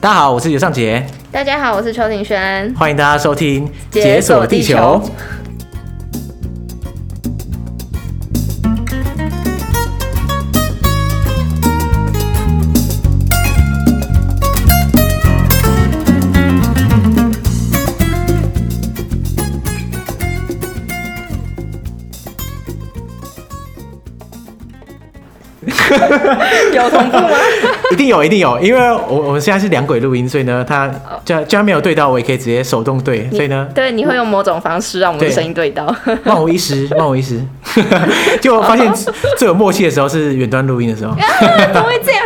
大家好，我是尤尚杰。大家好，我是邱庭轩。欢迎大家收听《解锁地球》。有同步吗？一定有，一定有，因为我我们现在是两轨录音，所以呢，它就就算没有对到，我也可以直接手动对，所以呢，对，你会用某种方式让我们的声音对到，万无一失，万无一失。就发现最有默契的时候是远端录音的时候，怎么会这样？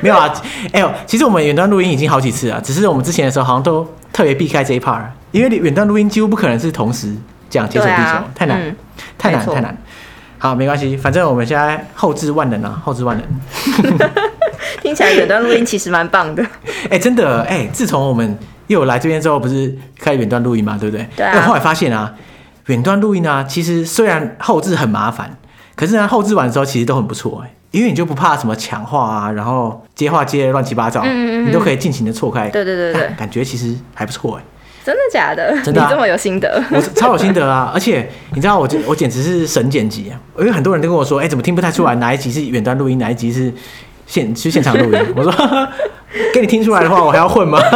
没有啊，哎呦，其实我们远端录音已经好几次了，只是我们之前的时候好像都特别避开这一 part，因为远端录音几乎不可能是同时讲解锁地球，啊、太难，嗯、太难，太难。好，没关系，反正我们现在后置万能啊，后置万能。听起来远端录音其实蛮棒的。哎、欸，真的，哎、欸，自从我们又来这边之后，不是开远端录音嘛，对不对？对啊。后来发现啊，远端录音啊，其实虽然后置很麻烦，可是呢，后置完之后其实都很不错哎、欸，因为你就不怕什么抢话啊，然后接话接乱七八糟，嗯嗯嗯，你都可以尽情的错开。对对对对，感觉其实还不错哎、欸。真的假的？真的、啊，你这么有心得？我超有心得啊！而且你知道我，我简直是神剪辑啊！因为很多人都跟我说，哎、欸，怎么听不太出来哪一集是远端录音，哪一集是现去现场录音？我说，给你听出来的话，我还要混吗？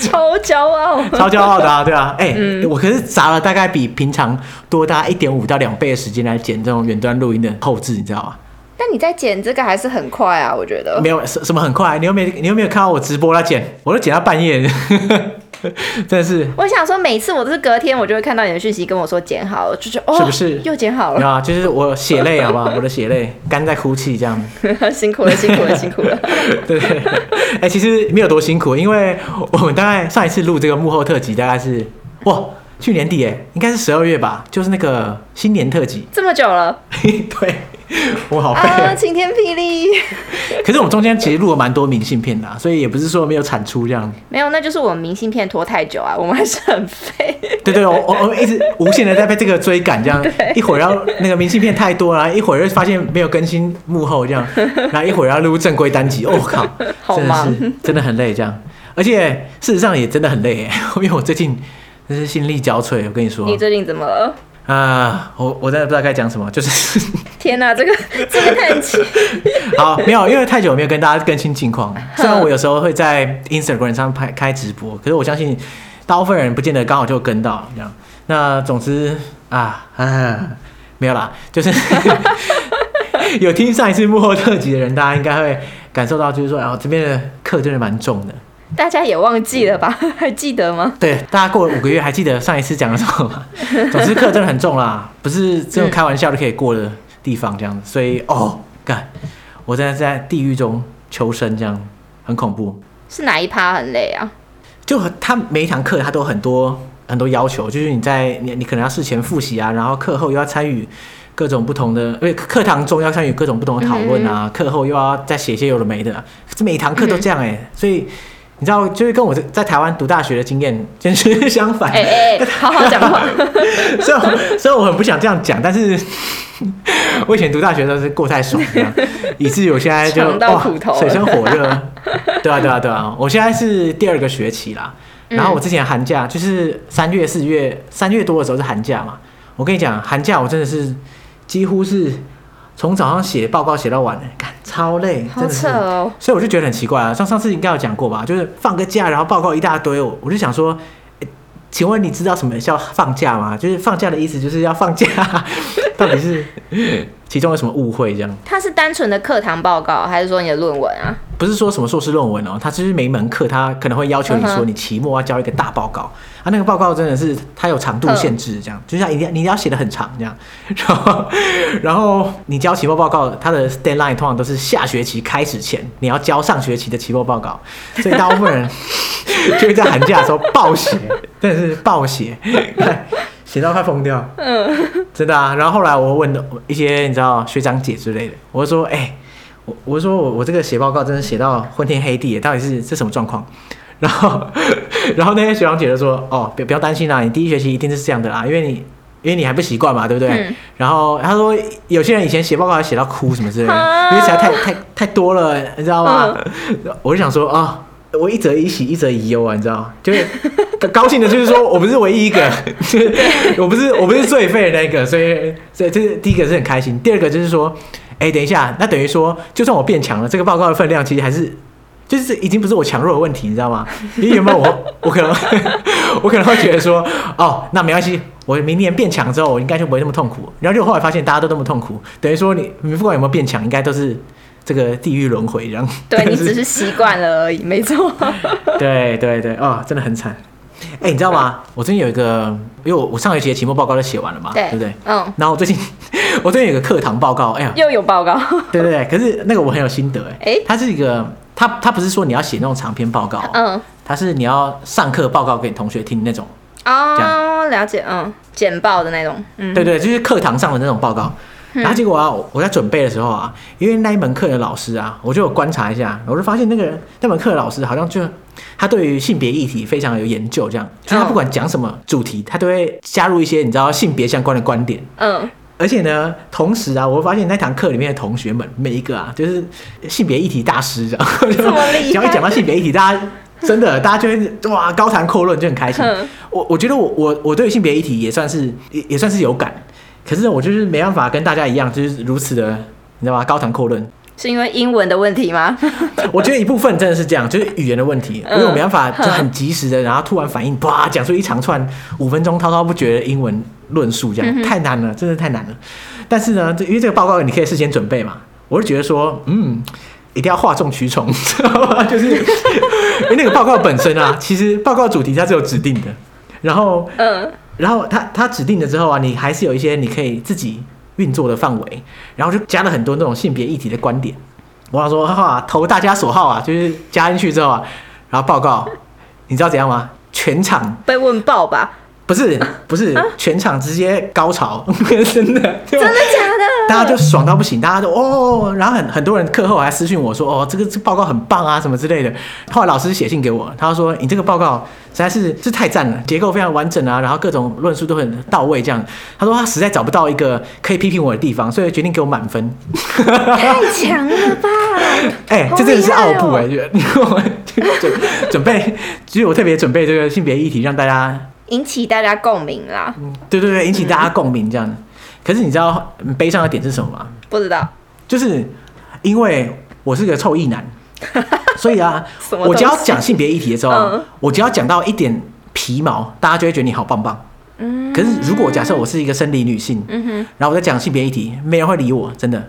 超骄傲，超骄傲的啊！对啊，哎、欸，嗯、我可是砸了大概比平常多大概一点五到两倍的时间来剪这种远端录音的后置，你知道吗？但你在剪这个还是很快啊，我觉得。没有什什么很快，你有没有你有没有看到我直播来剪？我都剪到半夜，真的是。我想说，每次我都是隔天，我就会看到你的讯息跟我说剪好了，就觉得哦，是不是又剪好了？啊，就是我血泪，好不好？我的血泪，干在哭泣这样。辛苦了，辛苦了，辛苦了。对 对。哎、欸，其实没有多辛苦，因为我们大概上一次录这个幕后特辑，大概是哇，去年底哎，应该是十二月吧，就是那个新年特辑。这么久了？对。我好废啊！晴天霹雳。可是我们中间其实录了蛮多明信片的，所以也不是说没有产出这样。没有，那就是我们明信片拖太久啊，我们还是很废。对对，我我我们一直无限的在被这个追赶，这样一会儿要那个明信片太多了，一会儿又发现没有更新幕后这样，然后一会儿要录正规单集，哦靠，真的是真的很累这样。而且事实上也真的很累，因为我最近真是心力交瘁。我跟你说，你最近怎么了？啊，我我真的不知道该讲什么，就是 天哪，这个这个太奇。好，没有，因为太久没有跟大家更新近况。虽然我有时候会在 Instagram 上拍开直播，可是我相信大部分人不见得刚好就跟到这样。那总之啊啊，没有啦，就是有听上一次幕后特辑的人，大家应该会感受到，就是说，啊，这边的课真的蛮重的。大家也忘记了吧？还记得吗？对，大家过了五个月还记得上一次讲的什么吗？总之课真的很重啦，不是这种开玩笑就可以过的地方，这样子。所以哦，干，我在在地狱中求生，这样很恐怖。是哪一趴很累啊？就他每一堂课他都很多很多要求，就是你在你你可能要事前复习啊，然后课后又要参与各种不同的，因为课堂中要参与各种不同的讨论啊，课、嗯、后又要再写一些有的没的，这每一堂课都这样哎、欸，嗯、所以。你知道，就是跟我在台湾读大学的经验简直相反。哎哎，好好讲话。虽然虽然我很不想这样讲，但是 我以前读大学的时候是过太爽，这样，以至于我现在就哇，水深火热。对啊对啊对啊！我现在是第二个学期啦。然后我之前寒假就是三月四月三月多的时候是寒假嘛。我跟你讲，寒假我真的是几乎是。从早上写报告写到晚，干超累，真的是。哦。所以我就觉得很奇怪啊，像上次应该有讲过吧，就是放个假，然后报告一大堆，我我就想说，请问你知道什么叫放假吗？就是放假的意思就是要放假，到底是其中有什么误会这样？它是单纯的课堂报告，还是说你的论文啊？不是说什么硕士论文哦，它就是每一门课它可能会要求你说你期末要交一个大报告，啊，那个报告真的是它有长度限制，这样，就像一定你要写的很长这样，然后然后你交期末报告，它的 deadline 通常都是下学期开始前你要交上学期的期末报告，所以大部分人 就会在寒假的时候暴写，真的是暴写，写到快疯掉，嗯，真的啊。然后后来我问一些你知道学长姐之类的，我就说，哎、欸。我说我我这个写报告真的写到昏天黑地，到底是这什么状况？然后然后那些学长姐就说：“哦，别不要担心啦，你第一学期一定是这样的啦，因为你因为你还不习惯嘛，对不对？嗯、然后他说，有些人以前写报告还写到哭什么之类的，啊、因为实在太太太多了，你知道吗？嗯、我就想说啊、哦，我一则以喜，一则以忧啊，你知道就是 高兴的就是说我不是唯一一个，就是我不是我不是最废的那个，所以所以这是第一个是很开心。第二个就是说，哎，等一下，那等于说，就算我变强了，这个报告的分量其实还是。就是已经不是我强弱的问题，你知道吗？因为有没有我，我可能 我可能会觉得说，哦，那没关系，我明年变强之后，我应该就不会那么痛苦。然后就后来发现大家都那么痛苦，等于说你你不管有没有变强，应该都是这个地狱轮回这样。对，你只是习惯了而已，没错。对对对，哦，真的很惨。哎，你知道吗？我最近有一个，因为我我上学期的期末报告都写完了嘛，对，不对？嗯。然后我最近 我最近有个课堂报告，哎呀，又有报告。对对对，可是那个我很有心得，哎，它是一个。它它不是说你要写那种长篇报告，嗯，他是你要上课报告给同学听那种，哦，了解，嗯，简报的那种，嗯，对对，就是课堂上的那种报告。然后结果啊，我在准备的时候啊，因为那一门课的老师啊，我就有观察一下，我就发现那个那门课的老师好像就他对于性别议题非常有研究，这样，就他不管讲什么主题，他都会加入一些你知道性别相关的观点，嗯。而且呢，同时啊，我会发现那堂课里面的同学们每一个啊，就是性别议题大师这样。这么厉害！只要一讲到性别议题，大家真的大家就会哇高谈阔论，就很开心。嗯、我我觉得我我我对性别议题也算是也也算是有感，可是我就是没办法跟大家一样，就是如此的，你知道吗？高谈阔论。是因为英文的问题吗？我觉得一部分真的是这样，就是语言的问题，因 为我没办法就很及时的，然后突然反应，哇，讲出一长串五分钟滔滔不绝的英文论述，这样太难了，真的太难了。但是呢，因为这个报告你可以事先准备嘛，我是觉得说，嗯，一定要哗众取宠，知道吗？就是因为那个报告本身啊，其实报告主题它是有指定的，然后，嗯，然后他他指定了之后啊，你还是有一些你可以自己。运作的范围，然后就加了很多那种性别议题的观点。我想说，哈哈，投大家所好啊，就是加进去之后啊，然后报告，你知道怎样吗？全场被问爆吧。不是不是，全场直接高潮，真 的真的假的？大家就爽到不行，大家都哦，然后很很多人课后还私信我说哦，这个这报告很棒啊，什么之类的。后来老师写信给我，他说你这个报告实在是是太赞了，结构非常完整啊，然后各种论述都很到位，这样。他说他实在找不到一个可以批评我的地方，所以决定给我满分。太强了吧？哎、欸，这真的是奥步哎，觉得准准备，其实我特别准备这个性别议题，让大家。引起大家共鸣啦，嗯对对对，引起大家共鸣这样。嗯、可是你知道悲伤的点是什么吗？不知道，就是因为我是个臭异男，所以啊，我只要讲性别议题的时候，嗯、我只要讲到一点皮毛，大家就会觉得你好棒棒。嗯，可是如果假设我是一个生理女性，嗯哼，然后我在讲性别议题，没人会理我，真的，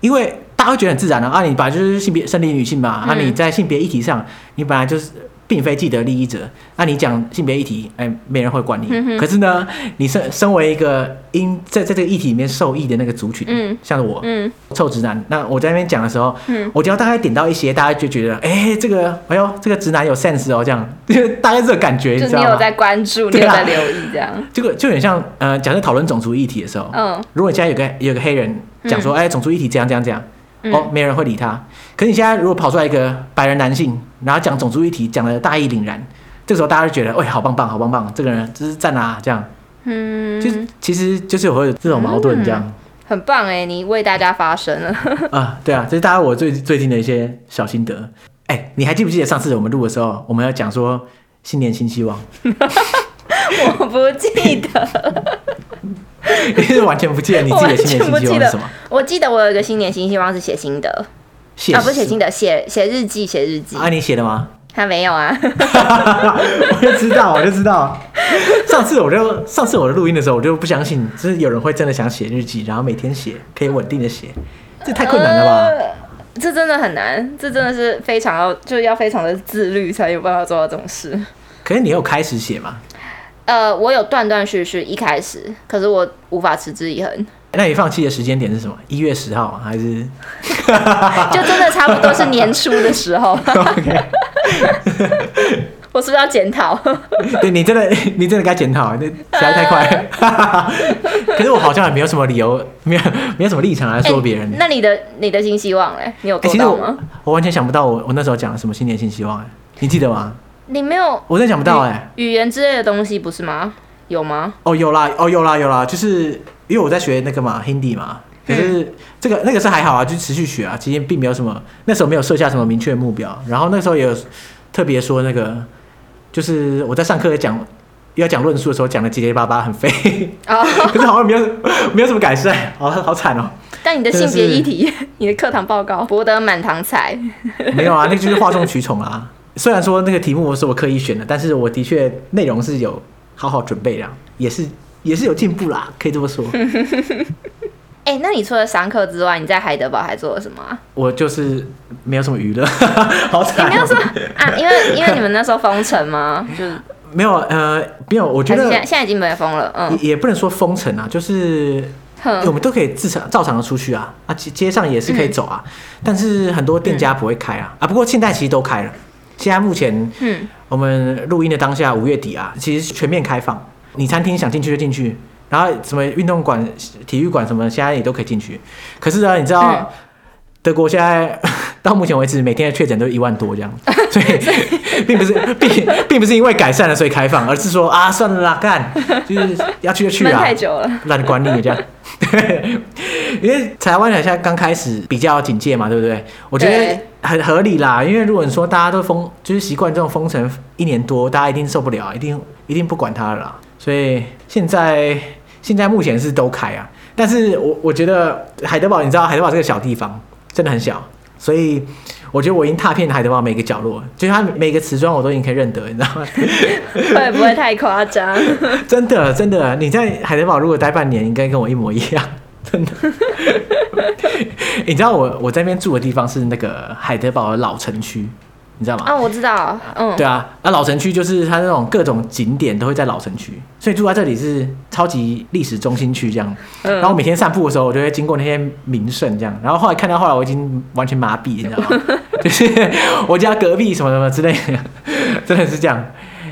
因为大家会觉得很自然啊，啊，你本来就是性别生理女性嘛，嗯、啊，你在性别议题上，你本来就是。并非既得利益者，那你讲性别议题，哎，没人会管你。嗯、可是呢，你身身为一个因在在这个议题里面受益的那个族群，嗯，像我，嗯，臭直男，那我在那边讲的时候，嗯，我只要大概点到一些，大家就觉得，哎，这个，哎呦，这个直男有 sense 哦，这样，就 大概这个感觉，就你有在关注，你有在留意，这样，这个就很像，呃，假设讨论种族议题的时候，嗯，如果现在有个有个黑人讲说，哎，种族议题这样这样这样。哦，没人会理他。可是你现在如果跑出来一个白人男性，然后讲种族议题，讲的大义凛然，这个时候大家就觉得，喂，好棒棒，好棒棒，这个人这是赞啊，这样。嗯，就其实就是会有这种矛盾，这样。嗯、很棒哎，你为大家发声了。啊，对啊，这是大家我最最近的一些小心得。哎，你还记不记得上次我们录的时候，我们要讲说新年新希望？我不记得。你是完全不记得你自己的新年新希望是什么？我，我记得我有一个新年新希望是写心得，写啊，不是写心得，写写日记，写日记。啊，你写的吗？他没有啊。我就知道，我就知道。上次我就上次我的录音的时候，我就不相信，就是有人会真的想写日记，然后每天写，可以稳定的写，这太困难了吧？呃，这真的很难，这真的是非常要，就是要非常的自律才有办法做到这种事。可是你有开始写吗？呃，我有断断续续一开始，可是我无法持之以恒。那你放弃的时间点是什么？一月十号还是？就真的差不多是年初的时候。我是不是要检讨？对，你真的，你真的该检讨，那实在太快。可是我好像也没有什么理由，没有没有什么立场来说别人。欸，那你的你的新希望嘞？你有做到吗？欸，我，我完全想不到我，我我那时候讲了什么新年新希望哎，你记得吗？你没有，我真想不到哎、欸。语言之类的东西不是吗？有吗？哦，有啦，哦，有啦，有啦，就是因为我在学那个嘛，Hindi 嘛，可是这个那个是还好啊，就持续学啊，其实并没有什么，那时候没有设下什么明确目标，然后那时候也有特别说那个，就是我在上课讲要讲论述的时候讲的结结巴巴很废，哦，可是好像没有没有什么改善，好好惨哦。但你的性别议题，你的课堂报告。博得满堂彩，没有啊，那个就是哗众取宠啊。虽然说那个题目是我刻意选的，但是我的确内容是有好好准备的，也是也是有进步啦，可以这么说。哎、欸，那你除了上课之外，你在海德堡还做了什么？我就是没有什么娱乐，好惨、喔。你没有说啊？因为因为你们那时候封城吗？就是没有呃没有，我觉得现在现在已经没有封了，嗯，也不能说封城啊，就是。我们都可以自常照常的出去啊，啊街街上也是可以走啊，嗯、但是很多店家不会开啊，啊不过现在其实都开了，现在目前，嗯，我们录音的当下五月底啊，其实全面开放，你餐厅想进去就进去，然后什么运动馆、体育馆什么，现在也都可以进去。可是呢，你知道德国现在 到目前为止每天的确诊都一万多这样，所以 并不是并并不是因为改善了所以开放，而是说啊算了啦，干就是要去就去啊，太久了，懒得管理这样。对，因为台湾好像刚开始比较警戒嘛，对不对？我觉得很合理啦。因为如果你说大家都封，就是习惯这种封城一年多，大家一定受不了，一定一定不管它了啦。所以现在现在目前是都开啊，但是我我觉得海德堡，你知道海德堡这个小地方真的很小，所以我觉得我已经踏遍海德堡每个角落，就是它每个瓷砖我都已经可以认得，你知道吗？会不会太夸张？真的真的，你在海德堡如果待半年，应该跟我一模一样。真的，你知道我我在那边住的地方是那个海德堡的老城区，你知道吗？啊，我知道，嗯，对啊，那老城区就是它那种各种景点都会在老城区，所以住在这里是超级历史中心区这样。然后每天散步的时候，我就会经过那些名胜这样。然后后来看到后来，我已经完全麻痹，你知道吗？就是我家隔壁什么什么之类的，真的是这样。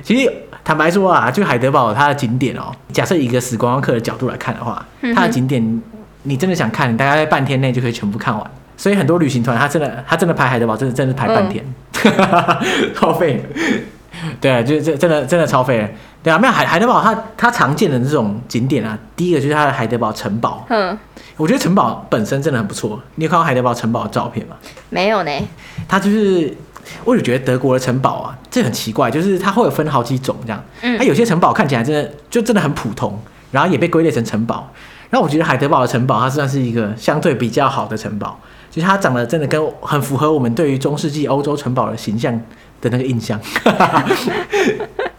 其实。坦白说啊，就海德堡它的景点哦，假设以一个死观光客的角度来看的话，它的景点你真的想看，你大概在半天内就可以全部看完。所以很多旅行团他真的他真的排海德堡，真的真的排半天，嗯、超废。对啊，就是这真的真的超废。对啊，没有海海德堡它它常见的这种景点啊，第一个就是它的海德堡城堡。嗯，我觉得城堡本身真的很不错。你有看过海德堡城堡的照片吗？没有呢。它就是。我就觉得德国的城堡啊，这很奇怪，就是它会有分好几种这样。嗯，它有些城堡看起来真的就真的很普通，然后也被归类成城堡。然后我觉得海德堡的城堡，它算是一个相对比较好的城堡，就是它长得真的跟很符合我们对于中世纪欧洲城堡的形象的那个印象。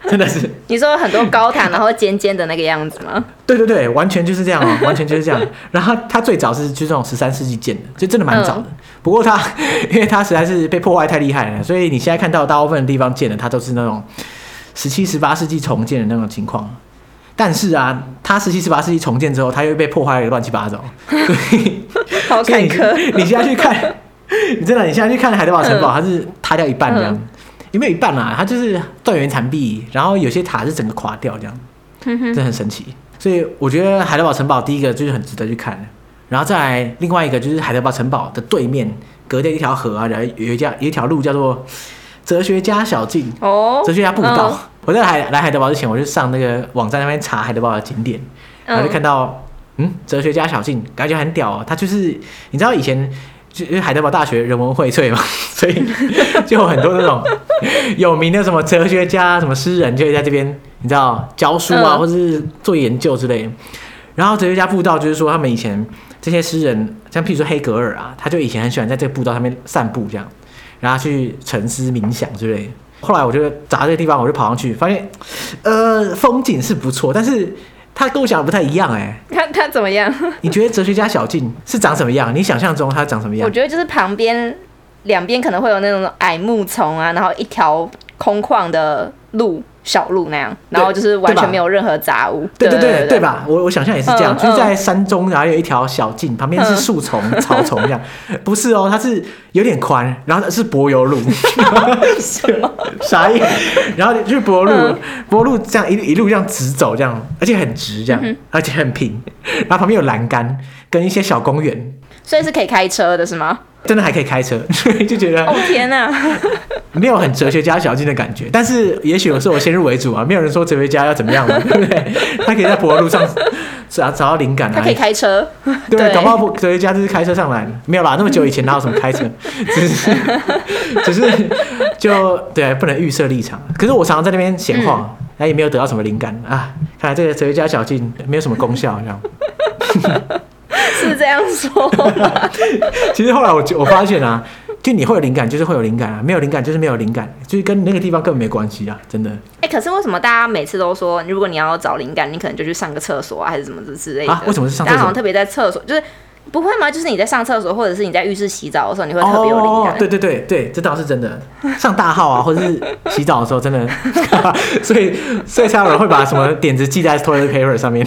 真的是，你说很多高塔，然后尖尖的那个样子吗？对对对，完全就是这样哦，完全就是这样。然后它最早是就这种十三世纪建的，就真的蛮早的。嗯、不过它，因为它实在是被破坏太厉害了，所以你现在看到大部分的地方建的，它都是那种十七、十八世纪重建的那种情况。但是啊，它十七、十八世纪重建之后，它又被破坏了乱七八糟。好坎坷。你现在去看，你真的，你现在去看海德堡城堡，它是塌掉一半这样。嗯有没有一半啊？它就是断垣残壁，然后有些塔是整个垮掉这样，真的很神奇。所以我觉得海德堡城堡第一个就是很值得去看的，然后再来另外一个就是海德堡城堡的对面隔着一条河啊，然后有一条有一条路叫做哲学家小径哦，哲学家步道。哦、我在海来海德堡之前，我就上那个网站那边查海德堡的景点，然后就看到嗯，哲学家小径，感觉很屌哦。他就是你知道以前。就海德堡大学人文荟萃嘛，所以 就有很多那种有名的什么哲学家、什么诗人，就会在这边，你知道教书啊，或者是做研究之类的。然后哲学家步道就是说，他们以前这些诗人，像譬如说黑格尔啊，他就以前很喜欢在这个步道上面散步这样，然后去沉思冥想之类的。后来我就找到这个地方，我就跑上去，发现呃风景是不错，但是。他跟我想的不太一样哎，他他怎么样？你觉得哲学家小径是长什么样？你想象中他长什么样？我觉得就是旁边两边可能会有那种矮木丛啊，然后一条空旷的路。小路那样，然后就是完全没有任何杂物。对对对对吧？我我想象也是这样，就是在山中，然后有一条小径，旁边是树丛、草丛这样。不是哦，它是有点宽，然后是柏油路。什么？啥意思？然后就是柏油路，柏油路这样一一路这样直走，这样而且很直，这样而且很平。然后旁边有栏杆跟一些小公园。所以是可以开车的，是吗？真的还可以开车，就觉得哦天哪，没有很哲学家小径的感觉。但是也许有时候我先入为主啊，没有人说哲学家要怎么样嘛，对不对？他可以在柏油路上找找到灵感啊。他可以开车，对，对搞不好哲学家就是开车上来，没有啦，那么久以前哪有什么开车？只是只是就对，不能预设立场。可是我常常在那边闲晃，他、嗯、也没有得到什么灵感啊。看来这个哲学家小径没有什么功效，这样。是这样说吗？其实后来我我发现啊，就你会有灵感，就是会有灵感啊；没有灵感，就是没有灵感，就是跟那个地方根本没关系啊！真的。哎、欸，可是为什么大家每次都说，如果你要找灵感，你可能就去上个厕所啊，还是什么之类的？啊？为什么是上厕所？大家好像特别在厕所，就是不会吗？就是你在上厕所，或者是你在浴室洗澡的时候，你会特别有灵感。哦。对对对对，这倒是真的。上大号啊，或者是洗澡的时候，真的，所以所以才有人会把什么点子记在 toilet paper 上面。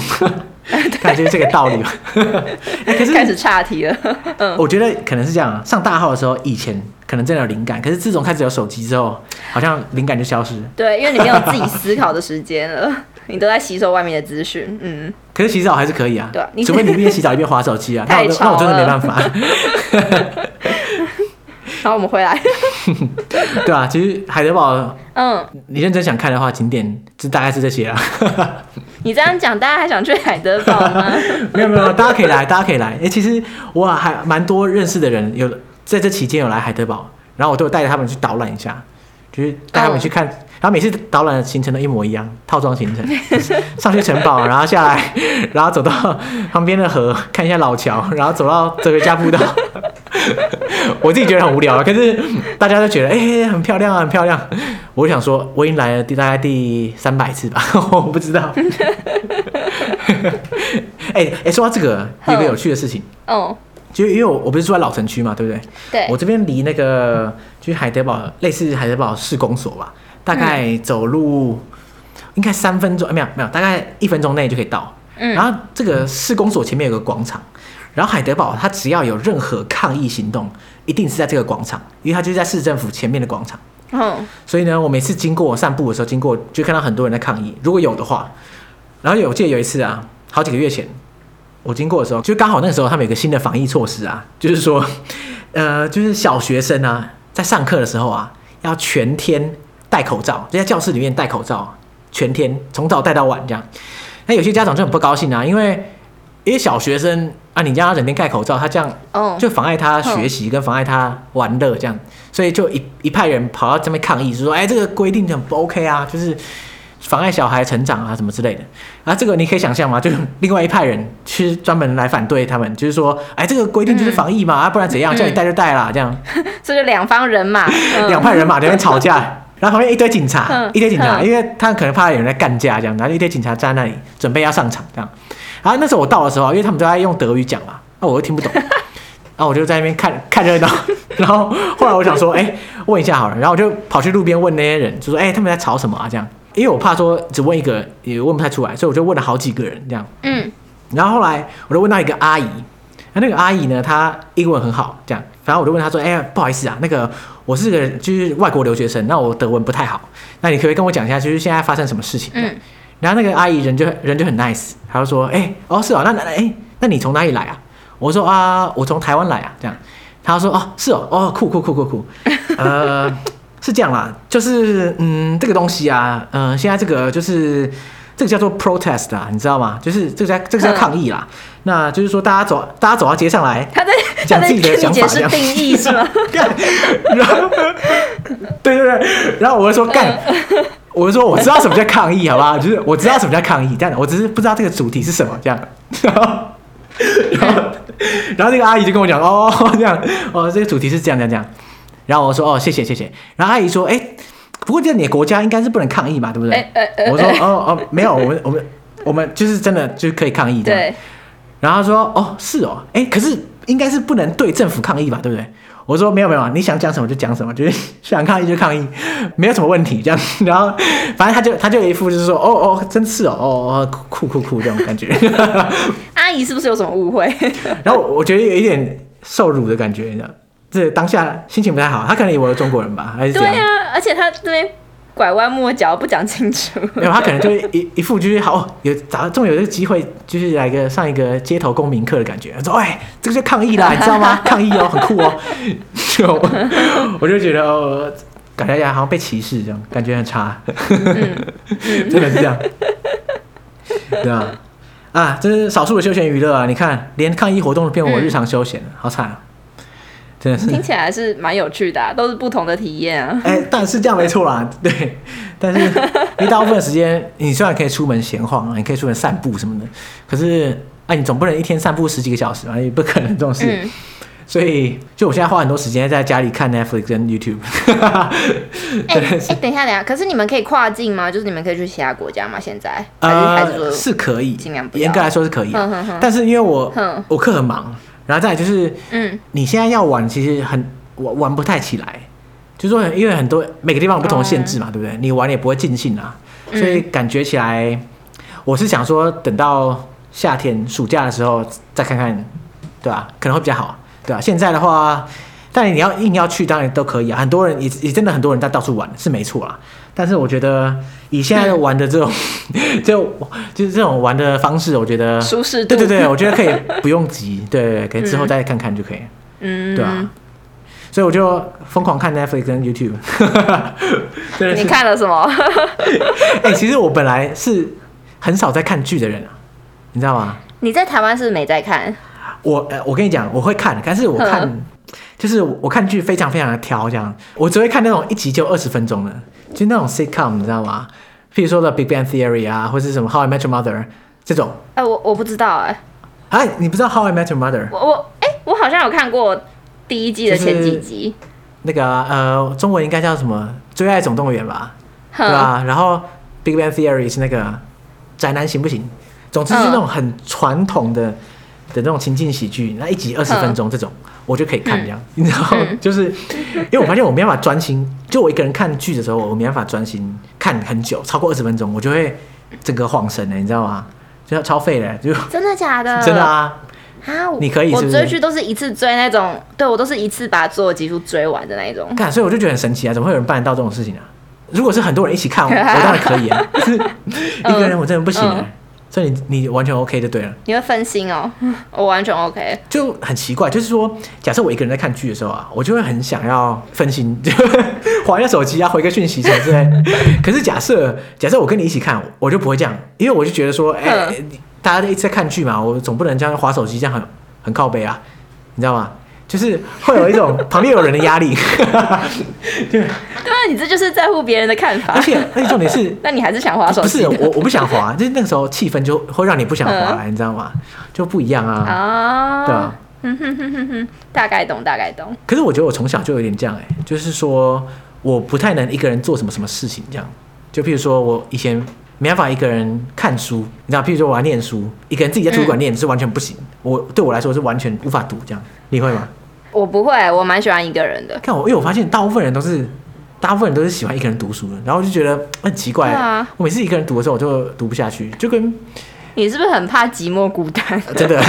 感觉这个道理 可是开始岔题了。嗯，我觉得可能是这样。上大号的时候，以前可能真的有灵感，可是自从开始有手机之后，好像灵感就消失。对，因为你没有自己思考的时间了，你都在吸收外面的资讯。嗯，可是洗澡还是可以啊。对啊，除非你一边洗澡一边滑手机啊，那我那我真的没办法。好，我们回来。对啊，其实海德堡，嗯，你认真想看的话，景点就大概是这些啊。你这样讲，大家还想去海德堡吗？没有没有，大家可以来，大家可以来。哎、欸，其实我还蛮多认识的人，有在这期间有来海德堡，然后我都有带着他们去导览一下，就是带他们去看。嗯、然后每次导览的行程都一模一样，套装行程，上去城堡，然后下来，然后走到旁边的河看一下老桥，然后走到哲学家步道。我自己觉得很无聊啊，可是大家都觉得哎、欸，很漂亮啊，很漂亮。我想说，我已经来了第大概第三百次吧，我不知道。哎哎、欸欸，说到这个，有个有趣的事情哦，就因为我我不是住在老城区嘛，对不对？对。我这边离那个就是海德堡，类似海德堡市公所吧，大概走路应该三分钟，没有没有，大概一分钟内就可以到。嗯。然后这个市公所前面有个广场。然后海德堡，它只要有任何抗议行动，一定是在这个广场，因为它就是在市政府前面的广场。哦。所以呢，我每次经过散步的时候，经过就看到很多人在抗议。如果有的话，然后有我记得有一次啊，好几个月前，我经过的时候，就刚好那个时候他们有个新的防疫措施啊，就是说，呃，就是小学生啊，在上课的时候啊，要全天戴口罩，就在教室里面戴口罩，全天从早戴到晚这样。那有些家长就很不高兴啊，因为因为小学生。啊，你叫他整天戴口罩，他这样就妨碍他学习跟妨碍他玩乐，这样，所以就一一派人跑到这边抗议，就说：“哎，这个规定很不 OK 啊，就是妨碍小孩成长啊，什么之类的。”啊，这个你可以想象吗？就另外一派人去专门来反对他们，就是说：“哎，这个规定就是防疫嘛，啊，不然怎样？叫你戴就戴啦。”这样，这就两方人马，两派人马在那边吵架，然后旁边一堆警察，一堆警察，因为他可能怕有人在干架，这样，然后一堆警察站在那里准备要上场，这样。然后，那时候我到的时候，因为他们都在用德语讲嘛，那我又听不懂，然后我就在那边看看热闹，然后后来我想说，哎、欸，问一下好了，然后我就跑去路边问那些人，就说，哎、欸，他们在吵什么啊？这样，因为我怕说只问一个也问不太出来，所以我就问了好几个人这样，嗯，然后后来我就问到一个阿姨，那那个阿姨呢，她英文很好，这样，反正我就问她说，哎、欸，不好意思啊，那个我是个就是外国留学生，那我德文不太好，那你可不可以跟我讲一下，就是现在发生什么事情？嗯。然后那个阿姨人就人就很 nice，她就说：“哎、欸，哦是哦，那那哎，那你从哪里来啊？”我说：“啊，我从台湾来啊。”这样，她说：“哦，是哦，哦，酷酷酷酷酷，呃，是这样啦，就是嗯，这个东西啊，嗯、呃，现在这个就是这个叫做 protest 啊，你知道吗？就是这个叫这个叫抗议啦。那就是说大家走，大家走到街上来，他在讲自己的想法，这样定义是吗？然后对对对，然后我就说干。我就说我知道什么叫抗议，好不好？就是我知道什么叫抗议，这样的，我只是不知道这个主题是什么，这样。然后，然后，然后那个阿姨就跟我讲，哦，这样，哦，这个主题是这样，这样，这样。然后我说，哦，谢谢，谢谢。然后阿姨说，哎，不过在你的国家应该是不能抗议嘛，对不对？我说，哦哦，没有，我们我们 我们就是真的就是可以抗议这样。对。然后他说，哦，是哦，哎，可是应该是不能对政府抗议吧，对不对？我说没有没有，你想讲什么就讲什么，就是 想抗议就抗议，没有什么问题这样。然后反正他就他就一副就是说，哦哦，真是哦哦酷酷酷这种感觉。阿姨是不是有什么误会？然后我觉得有一点受辱的感觉，你知道，这当下心情不太好。他可能以为我是中国人吧，还是这样？对、啊，而且他这边拐弯抹角不讲清楚。没有，他可能就一 一副就是好有找终于有这个机会，就是来个上一个街头公民课的感觉。说哎，这个就抗议啦，你知道吗？抗议哦，很酷哦。就我就觉得哦，感觉好像被歧视这样，感觉很差。嗯嗯、真的是这样。对啊，啊，这是少数的休闲娱乐啊！你看，连抗议活动都变我日常休闲了，好惨啊！听起来是蛮有趣的、啊，都是不同的体验啊。哎、欸，但是这样没错啦，对。但是，你大部分的时间，你虽然可以出门闲晃啊，你可以出门散步什么的，可是，哎，你总不能一天散步十几个小时啊，也不可能这种事。嗯所以，就我现在花很多时间在家里看 Netflix 跟 YouTube。哎 哎、欸欸，等一下，等一下，可是你们可以跨境吗？就是你们可以去其他国家吗？现在？呃，还是说是可以，尽量。严格来说是可以，哼哼哼，但是因为我我课很忙，然后再来就是，嗯，你现在要玩，其实很玩玩不太起来。就是说，因为很多每个地方有不同的限制嘛，嗯、对不对？你玩也不会尽兴啊，所以感觉起来，我是想说，等到夏天暑假的时候再看看，对吧？可能会比较好。对啊，现在的话，但你要硬要去，当然都可以啊。很多人也也真的很多人在到处玩，是没错啦。但是我觉得以现在玩的这种，嗯、就就是这种玩的方式，我觉得舒适度。对对对，我觉得可以不用急，对对对，可以之后再看看就可以。嗯，对啊。所以我就疯狂看 Netflix 跟 YouTube。你看了什么？哎、欸，其实我本来是很少在看剧的人啊，你知道吗？你在台湾是没在看？我呃，我跟你讲，我会看，但是我看呵就是我看剧非常非常的挑，这样，我只会看那种一集就二十分钟的，就那种 sitcom，你知道吗？譬如说的《Big Bang Theory》啊，或者是什么《How I Met Your Mother》这种。哎、呃，我我不知道哎、欸。哎，你不知道《How I Met Your Mother》？我我哎，我好像有看过第一季的前几集。那个呃，中文应该叫什么？《最爱总动员》吧，对吧？然后《Big Bang Theory》是那个宅男行不行？总之是那种很传统的。的那种情境喜剧，那一集二十分钟这种，我就可以看这样，你知道，就是因为我发现我没办法专心，就我一个人看剧的时候，我没办法专心看很久，超过二十分钟，我就会整个晃神了，你知道吗？就要超废了，就 真的假的？真的啊！啊，你可以是是？我追剧都是一次追那种，对我都是一次把所有集数追完的那一种。看，所以我就觉得很神奇啊，怎么会有人办得到这种事情啊？如果是很多人一起看，我当然可以啊，是一个人我真的不行啊。所以你你完全 OK 就对了。你会分心哦，我完全 OK。就很奇怪，就是说，假设我一个人在看剧的时候啊，我就会很想要分心，就划一下手机啊，回个讯息什么之类。可是假设假设我跟你一起看，我就不会这样，因为我就觉得说，哎、欸，大家都一直在看剧嘛，我总不能这样划手机，这样很很靠背啊，你知道吗？就是会有一种旁边有人的压力，对，对啊，你这就是在乎别人的看法，而且而且重点是，那你还是想滑手机？不是我，我不想滑，就是那个时候气氛就会让你不想滑，你知道吗？就不一样啊，啊，对啊，嗯哼哼哼哼，大概懂，大概懂。可是我觉得我从小就有点这样，哎，就是说我不太能一个人做什么什么事情，这样，就譬如说我以前。没办法一个人看书，你知道，譬如说我要念书，一个人自己在图书馆念是完全不行。嗯、我对我来说是完全无法读这样，你会吗？我不会，我蛮喜欢一个人的。看我，因为我发现大部分人都是，大部分人都是喜欢一个人读书的，然后我就觉得很奇怪。啊、我每次一个人读的时候，我就读不下去，就跟。你是不是很怕寂寞孤单？真的，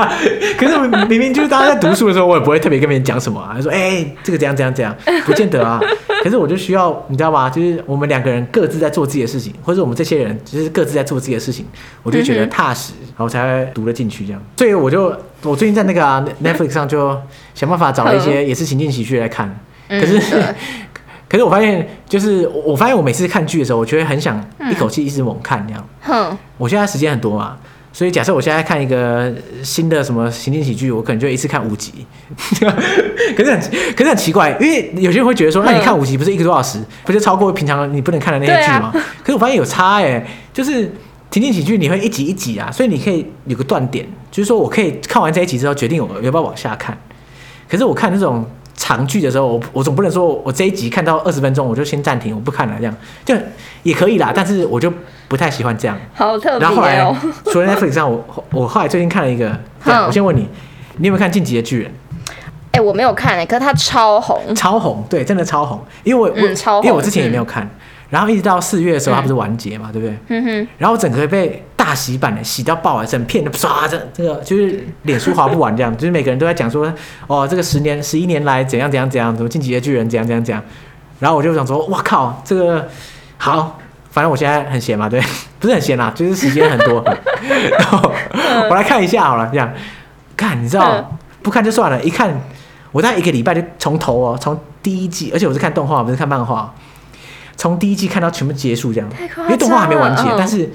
可是明明就是大家在读书的时候，我也不会特别跟别人讲什么啊，说哎、欸，这个怎样怎样怎样，不见得啊。可是我就需要，你知道吧？就是我们两个人各自在做自己的事情，或者我们这些人就是各自在做自己的事情，我就觉得踏实，然后才会读得进去这样。所以我就我最近在那个、啊、Netflix 上就想办法找了一些也是情境喜剧来看，可是。可是我发现，就是我发现我每次看剧的时候，我就会很想一口气一直猛看这样。哼、嗯，我现在时间很多嘛，所以假设我现在看一个新的什么情景喜剧，我可能就一次看五集。可是很可是很奇怪，因为有些人会觉得说，那你看五集不是一个多小时，不就超过平常你不能看的那些剧吗？啊、可是我发现有差哎、欸，就是情景喜剧你会一集一集啊，所以你可以有个断点，就是说我可以看完这一集之后决定我要不要往下看。可是我看那种。长剧的时候，我我总不能说我这一集看到二十分钟我就先暂停，我不看了，这样就也可以啦。但是我就不太喜欢这样。好特别哦。然后后来除了 Netflix 上，我我后来最近看了一个，嗯、我先问你，你有没有看《进击的巨人》？哎、欸，我没有看哎、欸，可是它超红，超红，对，真的超红。因为我、嗯、超红，因为我之前也没有看。嗯然后一直到四月的时候，它不是完结嘛，嗯、对不对？嗯哼。然后整个被大洗版的洗到爆啊，整片的刷着，这个就是脸书划不完这样，就是每个人都在讲说，哦，这个十年、十一年来怎样怎样怎样，怎么进击的巨人怎样怎样怎样。然后我就想说，哇靠，这个好，反正我现在很闲嘛，对，不是很闲啦，就是时间很多。然后我来看一下好了，这样看，你知道，不看就算了，一看，我大概一个礼拜就从头哦，从第一季，而且我是看动画，不是看漫画，从第一季看到全部结束这样，因为动画还没完结，但是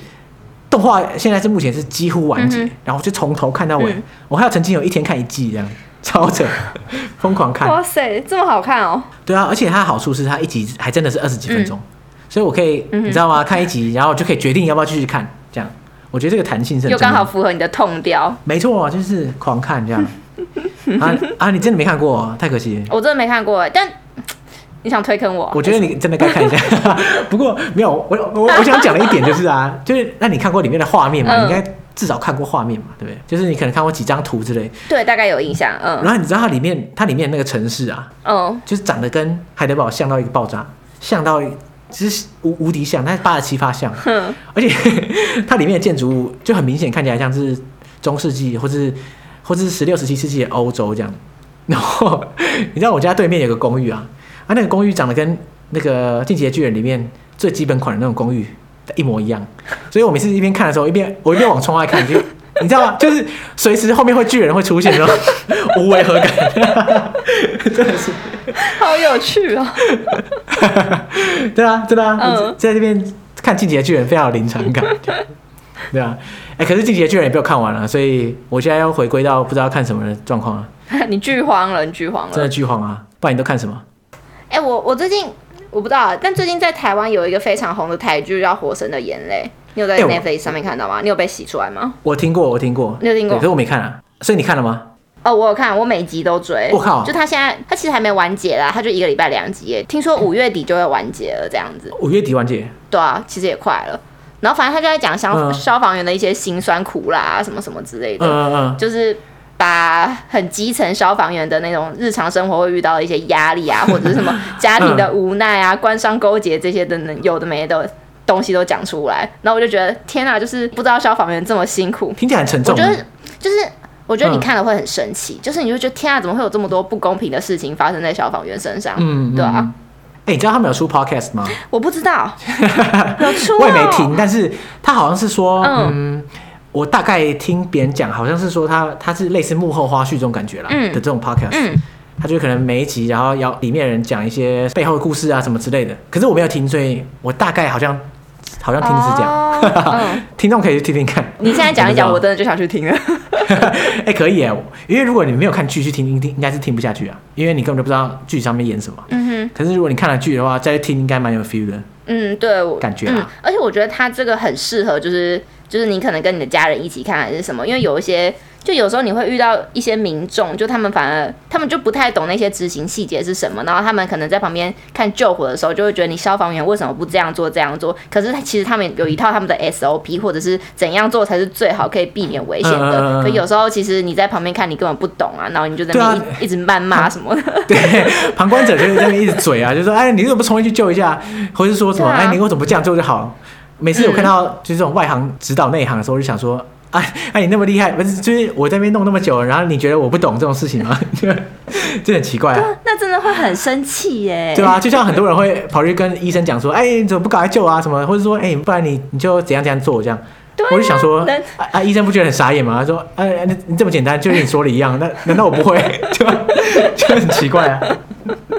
动画现在是目前是几乎完结，然后就从头看到尾，我还有曾经有一天看一季这样。超扯，疯狂看！哇塞，这么好看哦！对啊，而且它的好处是它一集还真的是二十几分钟，嗯、所以我可以，你知道吗？看一集，然后就可以决定要不要继续看。这样，我觉得这个弹性是又刚好符合你的痛调。没错，就是狂看这样。啊啊！你真的没看过，太可惜。我真的没看过，但你想推坑我？我觉得你真的该看一下。不过没有，我我我想讲的一点就是啊，就是那你看过里面的画面嘛？嗯、你应该。至少看过画面嘛，对不对？就是你可能看过几张图之类，对，大概有印象，嗯。然后你知道它里面，它里面那个城市啊，嗯，就是长得跟海德堡像到一个爆炸，像到其实无无敌像，它是八十七发像，嗯。而且 它里面的建筑物就很明显看起来像是中世纪或是或者是十六、十七世纪的欧洲这样。然后你知道我家对面有个公寓啊，啊，那个公寓长得跟那个《进击的巨人》里面最基本款的那种公寓。一模一样，所以我每次一边看的时候，一边我一边往窗外看，就 你知道吗？就是随时后面会巨人会出现，然 后无违和感，真的是好有趣哦。对啊，真的啊，嗯、在这边看进击的巨人非常有临场感，对啊。哎、欸，可是进击的巨人也被我看完了，所以我现在要回归到不知道看什么的状况了。你剧荒了，你剧荒了，真的剧荒啊！不然你都看什么？哎、欸，我我最近。我不知道，但最近在台湾有一个非常红的台剧叫《火神的眼泪》，你有在 Netflix 上面看到吗？你有被洗出来吗？我听过，我听过，你有听过？可是我没看啊，所以你看了吗？哦，我有看，我每集都追。我靠！就他现在，他其实还没完结啦，他就一个礼拜两集，听说五月底就会完结了，这样子。五月底完结？对啊，其实也快了。然后反正他就在讲消消防员的一些辛酸苦辣，什么什么之类的，嗯嗯，就是。把很基层消防员的那种日常生活会遇到的一些压力啊，或者是什么家庭的无奈啊、官商勾结这些等等有的没的东西都讲出来，然后我就觉得天哪，就是不知道消防员这么辛苦，听起来很沉重。我觉得就是，我觉得你看了会很生气，就是你就觉得天啊，怎么会有这么多不公平的事情发生在消防员身上？嗯，对啊。哎，你知道他们有出 podcast 吗？我不知道，有出，我也没听，但是他好像是说，嗯。我大概听别人讲，好像是说他他是类似幕后花絮这种感觉啦、嗯、的这种 podcast，、嗯、他就可能每一集，然后要里面人讲一些背后的故事啊什么之类的。可是我没有听，所以我大概好像好像听是这样。听众可以去听听看。你现在讲一讲，我真的就想去听了。哎、欸，可以哎，因为如果你没有看剧去听，听应该是听不下去啊，因为你根本就不知道剧上面演什么。嗯哼。可是如果你看了剧的话，再去听应该蛮有 feel 的。嗯，对，我感觉啊、嗯。而且我觉得它这个很适合，就是。就是你可能跟你的家人一起看还是什么，因为有一些，就有时候你会遇到一些民众，就他们反而他们就不太懂那些执行细节是什么，然后他们可能在旁边看救火的时候，就会觉得你消防员为什么不这样做这样做？可是其实他们有一套他们的 SOP，或者是怎样做才是最好可以避免危险的。呃、可有时候其实你在旁边看，你根本不懂啊，然后你就在那边一、啊、一直谩骂什么的。对，旁观者就在那边一直嘴啊，就说哎，你怎么不冲进去救一下？或者是说什么、啊、哎，你为什么不这样做就好？每次有看到就是这种外行指导内行的时候，我就想说，哎哎，你那么厉害，不是就是我在那边弄那么久，然后你觉得我不懂这种事情吗？这很奇怪啊。那真的会很生气耶。对啊，就像很多人会跑去跟医生讲说，哎，你怎么不赶快救啊？什么，或者说，哎，不然你你就怎样怎样做这样。我就想说，啊，医生不觉得很傻眼吗？他说，哎，你你这么简单，就跟你说的一样，那难道我不会？就就很奇怪啊。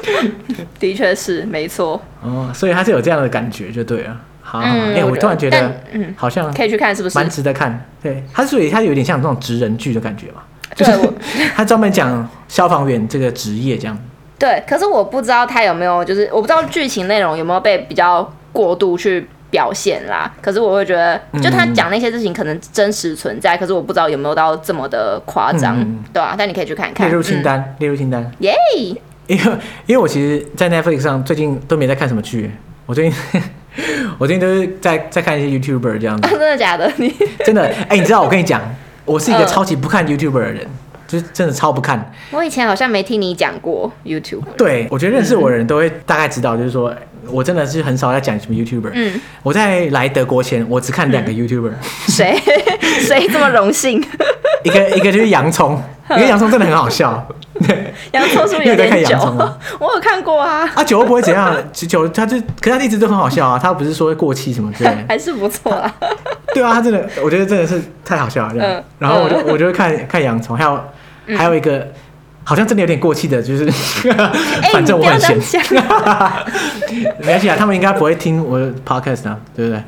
的确是，没错。哦，所以他是有这样的感觉，就对了。好，好，哎，我突然觉得，嗯，好像可以去看，是不是？蛮值得看。对，他所以他有点像这种职人剧的感觉嘛，就是他 专门讲消防员这个职业这样。对，可是我不知道他有没有，就是我不知道剧情内容有没有被比较过度去表现啦。可是我会觉得，就他讲那些事情可能真实存在，可是我不知道有没有到这么的夸张，对吧？但你可以去看看。列入清单，列入清单。耶！因为因为我其实，在 Netflix 上最近都没在看什么剧，我最近。我最近都是在在看一些 YouTuber 这样子。哦，真的假的？你真的？哎、欸，你知道我跟你讲，我是一个超级不看 YouTuber 的人，呃、就是真的超不看。我以前好像没听你讲过 YouTuber。对，我觉得认识我的人都会大概知道，就是说我真的是很少在讲什么 YouTuber。嗯。我在来德国前，我只看两个 YouTuber。谁？谁这么荣幸？一个一个就是洋葱，因为洋葱真的很好笑。洋葱是不是有点久？啊、我有看过啊。啊，酒又不会怎样，酒他就，可是它一直都很好笑啊。他不是说过期什么之类的，还是不错啊。对啊，他真的，我觉得真的是太好笑了。嗯、然后我就我就会看看洋葱，还有、嗯、还有一个好像真的有点过气的，就是 反正我很闲。没关系啊，他们应该不会听我的 podcast 啊，对不对？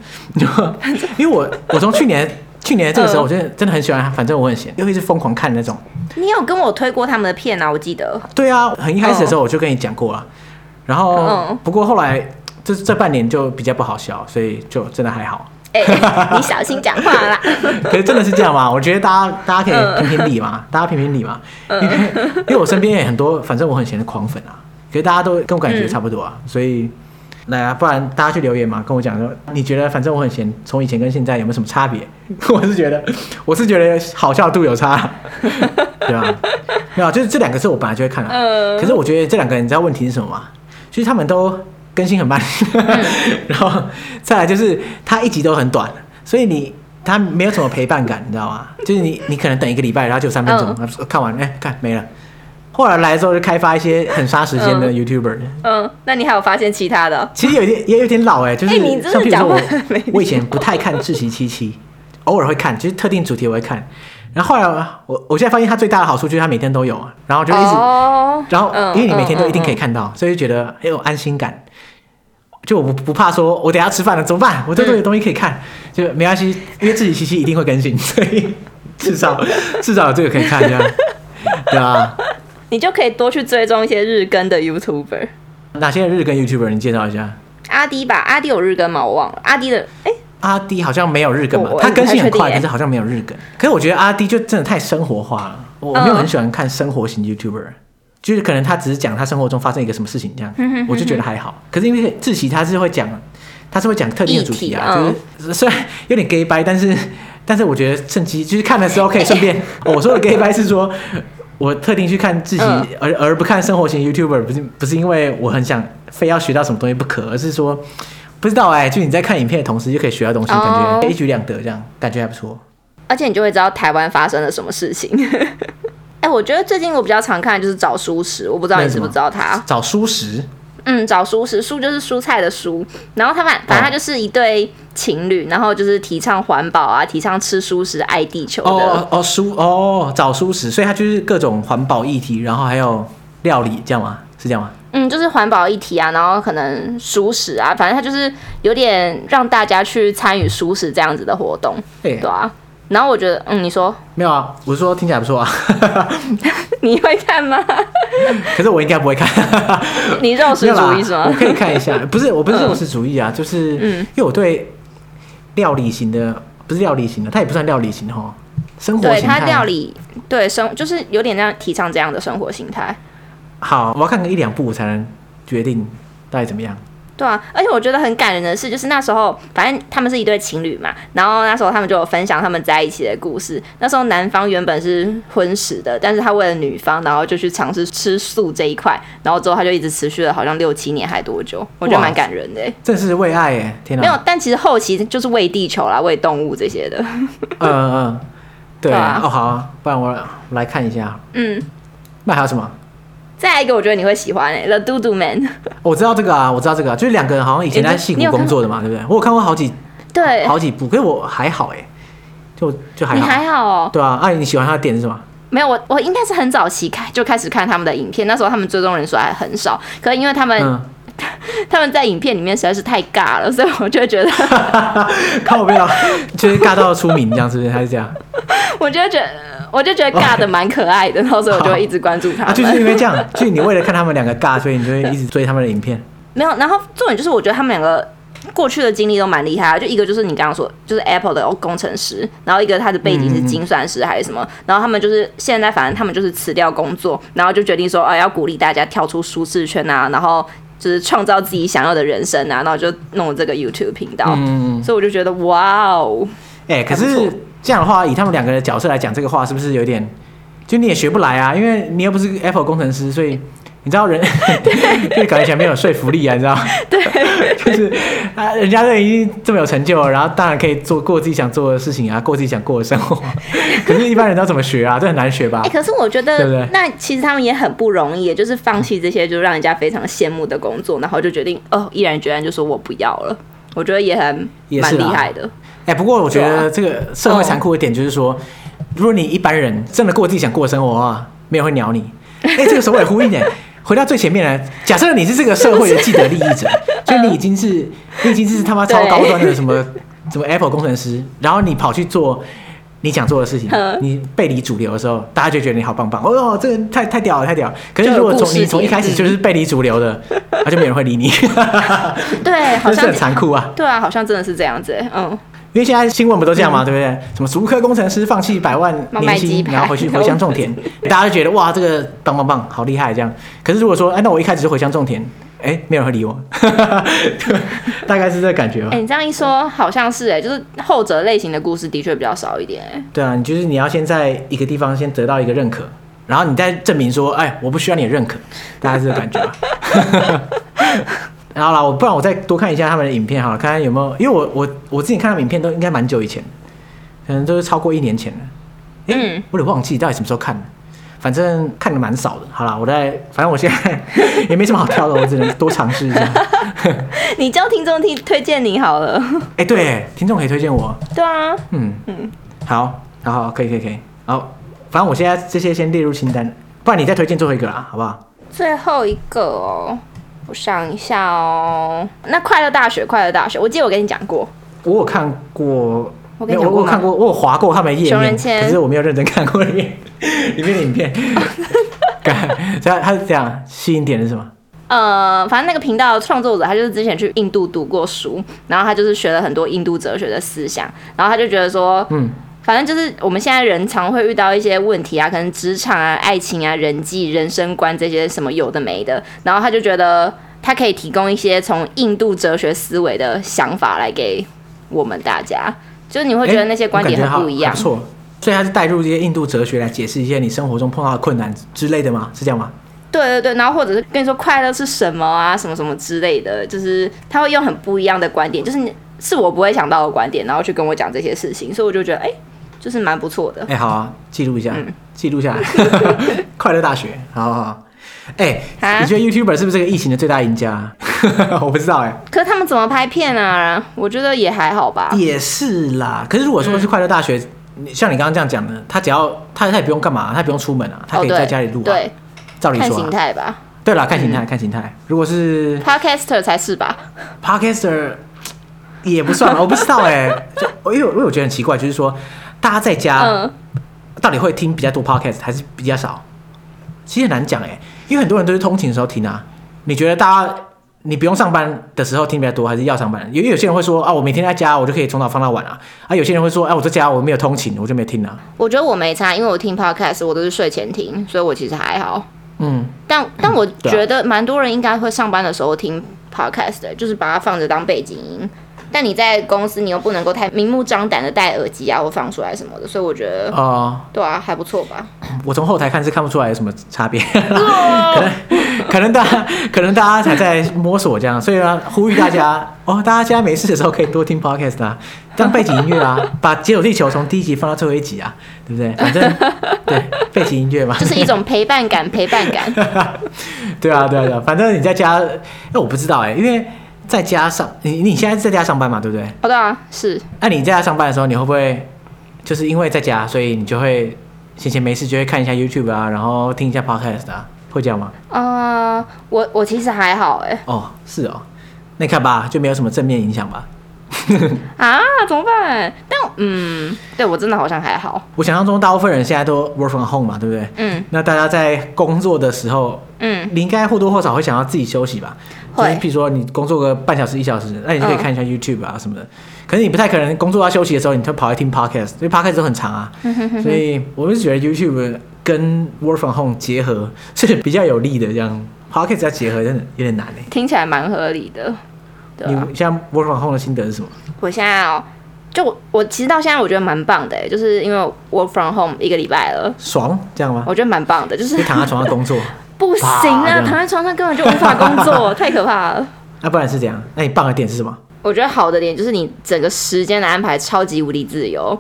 因为我我从去年。去年这个时候，我真的真的很喜欢，反正我很闲，又一直疯狂看那种。你有跟我推过他们的片啊？我记得。对啊，很一开始的时候我就跟你讲过了，然后不过后来这这半年就比较不好笑，所以就真的还好。哎，你小心讲话啦。可是真的是这样吗？我觉得大家大家可以评评理嘛，大家评评理嘛。因为因为我身边也很多，反正我很闲的狂粉啊，可是大家都跟我感觉差不多啊，所以。来啊，不然大家去留言嘛，跟我讲说，你觉得反正我很闲，从以前跟现在有没有什么差别？我是觉得，我是觉得好笑度有差，对吧？没有，就是这两个是我本来就会看的，呃、可是我觉得这两个人，你知道问题是什么吗？其实他们都更新很慢，嗯、然后再来就是他一集都很短，所以你他没有什么陪伴感，你知道吗？就是你你可能等一个礼拜，然后就三分钟，呃、看完哎、欸、看没了。后来来的时候就开发一些很杀时间的 YouTuber。嗯，那你还有发现其他的？其实有点也有点老哎，就是像比如说我，我以前不太看志祺七七，偶尔会看，就是特定主题我会看。然后后来我我现在发现它最大的好处就是它每天都有，然后就一直，然后因为你每天都一定可以看到，所以就觉得很有安心感。就我不不怕说我等下吃饭了怎么办？我这都有东西可以看，就没关系，因为志祺七七一定会更新，所以至少至少有这个可以看，一下对啊。你就可以多去追踪一些日更的 YouTuber。哪些日更 YouTuber？你介绍一下。阿迪吧，阿迪有日更吗？我忘了。阿迪的，哎、欸，阿迪好像没有日更吧？他更新很快，可是好像没有日更。可是我觉得阿迪就真的太生活化了，我没有很喜欢看生活型 YouTuber，、嗯、就是可能他只是讲他生活中发生一个什么事情这样，嗯、哼哼我就觉得还好。可是因为志奇他是会讲，他是会讲特定的主题啊，题就是虽然有点 gay 掰，但是但是我觉得趁机就是看的时候可以顺便。我说的 gay 掰是说。我特定去看自己，而而不看生活型 YouTuber，不是不是因为我很想非要学到什么东西不可，而是说不知道哎、欸，就你在看影片的同时就可以学到东西，感觉一举两得，这样感觉还不错。而且你就会知道台湾发生了什么事情。哎、欸，我觉得最近我比较常看的就是找书食，我不知道你知不知道他找书食。嗯，找熟食，蔬就是蔬菜的蔬，然后他们反正他就是一对情侣，然后就是提倡环保啊，提倡吃蔬食，爱地球的。哦哦，蔬哦，找蔬食，所以他就是各种环保议题，然后还有料理，这样吗？是这样吗？嗯，就是环保议题啊，然后可能熟食啊，反正他就是有点让大家去参与熟食这样子的活动，欸、对啊。然后我觉得，嗯，你说没有啊？我说听起来不错啊。你会看吗？可是我应该不会看。你肉食主义是吗？我可以看一下，不是，我不是肉食主义啊，嗯、就是因为我对料理型的，不是料理型的，它也不算料理型的哈，生活型。对，它料理，对生就是有点这样提倡这样的生活形态。好，我要看个一两部我才能决定到底怎么样。对啊，而且我觉得很感人的是，就是那时候，反正他们是一对情侣嘛，然后那时候他们就有分享他们在一起的故事。那时候男方原本是荤食的，但是他为了女方，然后就去尝试吃素这一块，然后之后他就一直持续了好像六七年还多久，我觉得蛮感人的。这是为爱耶，天哪！没有，但其实后期就是为地球啦，为动物这些的。嗯嗯，对，对啊，哦好啊，不然我来看一下。嗯，那还有什么？再来一个，我觉得你会喜欢诶，《The Do Do Man》。我知道这个啊，我知道这个，就是两个人好像以前在戏骨工作的嘛，对不对？我有看过好几，对，好几部，可是我还好诶，就就还好。你还好哦？对啊，阿姨你喜欢他的点是什么？没有，我我应该是很早期开就开始看他们的影片，那时候他们追踪人数还很少，可是因为他们、嗯、他们在影片里面实在是太尬了，所以我就觉得 靠不了，就是尬到出名这样，是不是？还是这样？我就觉得。我就觉得尬的蛮可爱的，然后所以我就会一直关注他们。啊，就是因为这样，就你为了看他们两个尬，所以你就会一直追他们的影片。没有，然后重点就是我觉得他们两个过去的经历都蛮厉害啊。就一个就是你刚刚说，就是 Apple 的工程师，然后一个他的背景是精算师还是什么，然后他们就是现在反正他们就是辞掉工作，然后就决定说啊要鼓励大家跳出舒适圈啊，然后就是创造自己想要的人生啊，然后就弄了这个 YouTube 频道。嗯，所以我就觉得哇哦，哎，可是。这样的话，以他们两个的角色来讲，这个话是不是有点，就你也学不来啊？因为你又不是 Apple 工程师，所以你知道人，就是感觉起来没有说服力啊，你知道？对，就是啊，人家都已经这么有成就了，然后当然可以做过自己想做的事情啊，过自己想过的生活。可是，一般人都怎么学啊？这很难学吧？哎、欸，可是我觉得，对不对？那其实他们也很不容易，就是放弃这些就让人家非常羡慕的工作，然后就决定哦，毅然决然就说我不要了。我觉得也很蛮厉害的。哎、欸，不过我觉得这个社会残酷一点就是说，如果你一般人真的过自己想过的生活的话，没有人会鸟你。哎、欸，这个首尾呼应点。回到最前面来，假设你是这个社会的既得利益者，就你已经是你已经是他妈超高端的什么什么 Apple 工程师，然后你跑去做你想做的事情，你背离主流的时候，大家就觉得你好棒棒，哦哟，这个太太屌了，太屌了。可是如果从你从一开始就是背离主流的，那就没人会理你。对，好像很残酷啊。对啊，好像真的是这样子，嗯。因为现在新闻不都这样吗？对不对？什么竹科工程师放弃百万年薪，然后回去回乡种田，大家就觉得哇，这个棒棒棒，好厉害这样。可是如果说，哎，那我一开始就回乡种田，哎，没有人会理我，大概是这个感觉吧。哎，你这样一说，好像是哎，就是后者类型的故事的确比较少一点。哎，对啊，你就是你要先在一个地方先得到一个认可，然后你再证明说，哎，我不需要你的认可，大概是这个感觉吧。然后啦，我不然我再多看一下他们的影片好了，看看有没有，因为我我我自己看他们影片都应该蛮久以前，可能都是超过一年前了。嗯，我有点忘记到底什么时候看的，反正看的蛮少的。好了，我在，反正我现在也没什么好挑的，我只能多尝试一下。你叫听众听推荐你好了。哎，对，听众可以推荐我。对啊。嗯嗯，好，好好，可以可以可以。好，反正我现在这些先列入清单，不然你再推荐最后一个啦，好不好？最后一个哦。我想一下哦，那快乐大学，快乐大学，我记得我跟你讲过，我有看过，我跟你讲过，我有看过，我有划过他们的页面，可是我没有认真看过里面 里面的影片。他他是这样，吸引点是什么？呃，反正那个频道的创作者他就是之前去印度读过书，然后他就是学了很多印度哲学的思想，然后他就觉得说，嗯。反正就是我们现在人常会遇到一些问题啊，可能职场啊、爱情啊、人际、人生观这些什么有的没的，然后他就觉得他可以提供一些从印度哲学思维的想法来给我们大家，就是你会觉得那些观点很不一样。没错，所以他是带入这些印度哲学来解释一些你生活中碰到的困难之类的吗？是这样吗？对对对，然后或者是跟你说快乐是什么啊，什么什么之类的，就是他会用很不一样的观点，就是你是我不会想到的观点，然后去跟我讲这些事情，所以我就觉得哎。就是蛮不错的。哎、欸，好啊，记录一下，嗯、记录下来。快乐大学，好好好。哎、你觉得 YouTuber 是不是这个疫情的最大赢家？我不知道哎、欸。可是他们怎么拍片啊？我觉得也还好吧。也是啦。可是如果说是快乐大学，嗯、像你刚刚这样讲的，他只要他他也不用干嘛，他也不用出门啊，他可以在家里录、啊。对，照理说、啊。看形态吧。对啦，看形态，看形态。如果是 Podcaster 才是吧？Podcaster 也不算吧，我不知道哎、欸。就因为我因为我觉得很奇怪，就是说。大家在家到底会听比较多 podcast 还是比较少？其实很难讲哎，因为很多人都是通勤的时候听啊。你觉得大家你不用上班的时候听比较多，还是要上班？因为有些人会说啊，我每天在家，我就可以从早放到晚啊。啊，有些人会说，哎，我在家我没有通勤，我就没听啊。我觉得我没差，因为我听 podcast 我都是睡前听，所以我其实还好。嗯，但但我觉得蛮多人应该会上班的时候听 podcast 的，就是把它放着当背景音。但你在公司，你又不能够太明目张胆的戴耳机啊，或放出来什么的，所以我觉得，哦，对啊，还不错吧。我从后台看是看不出来有什么差别，可能可能大家可能大家才在摸索这样，所以呢，呼吁大家 哦，大家现在没事的时候可以多听 podcast 啊，当背景音乐啊，把《解锁地球》从第一集放到最后一集啊，对不对？反正对背景音乐嘛，就是一种陪伴感，陪伴感。对啊，对啊，对啊，反正你在家，哎，我不知道哎，因为。在家上，你你现在在家上班嘛？对不对？哦，对啊，是。那、啊、你在家上班的时候，你会不会就是因为在家，所以你就会闲闲没事就会看一下 YouTube 啊，然后听一下 Podcast 啊，会这样吗？呃，我我其实还好哎。哦，是哦，那你看吧，就没有什么正面影响吧？啊，怎么办？但嗯，对我真的好像还好。我想象中大部分人现在都 work from home 嘛，对不对？嗯。那大家在工作的时候，嗯，你应该或多或少会想要自己休息吧？会。比如说你工作个半小时一小时，那你就可以看一下 YouTube 啊什么的。嗯、可是你不太可能工作要休息的时候，你就跑来听 Podcast，因为 Podcast 都很长啊。所以我是觉得 YouTube 跟 work from home 结合是比较有利的，这样 Podcast 要结合真的有点难哎。听起来蛮合理的。你现在 work from home 的心得是什么？我现在哦，就我，其实到现在我觉得蛮棒的，就是因为 work from home 一个礼拜了，爽这样吗？我觉得蛮棒的，就是你躺在床上工作。不行啊，躺在床上根本就无法工作，太可怕了。那、啊、不然是这样？那你棒的点是什么？我觉得好的点就是你整个时间的安排超级无敌自由。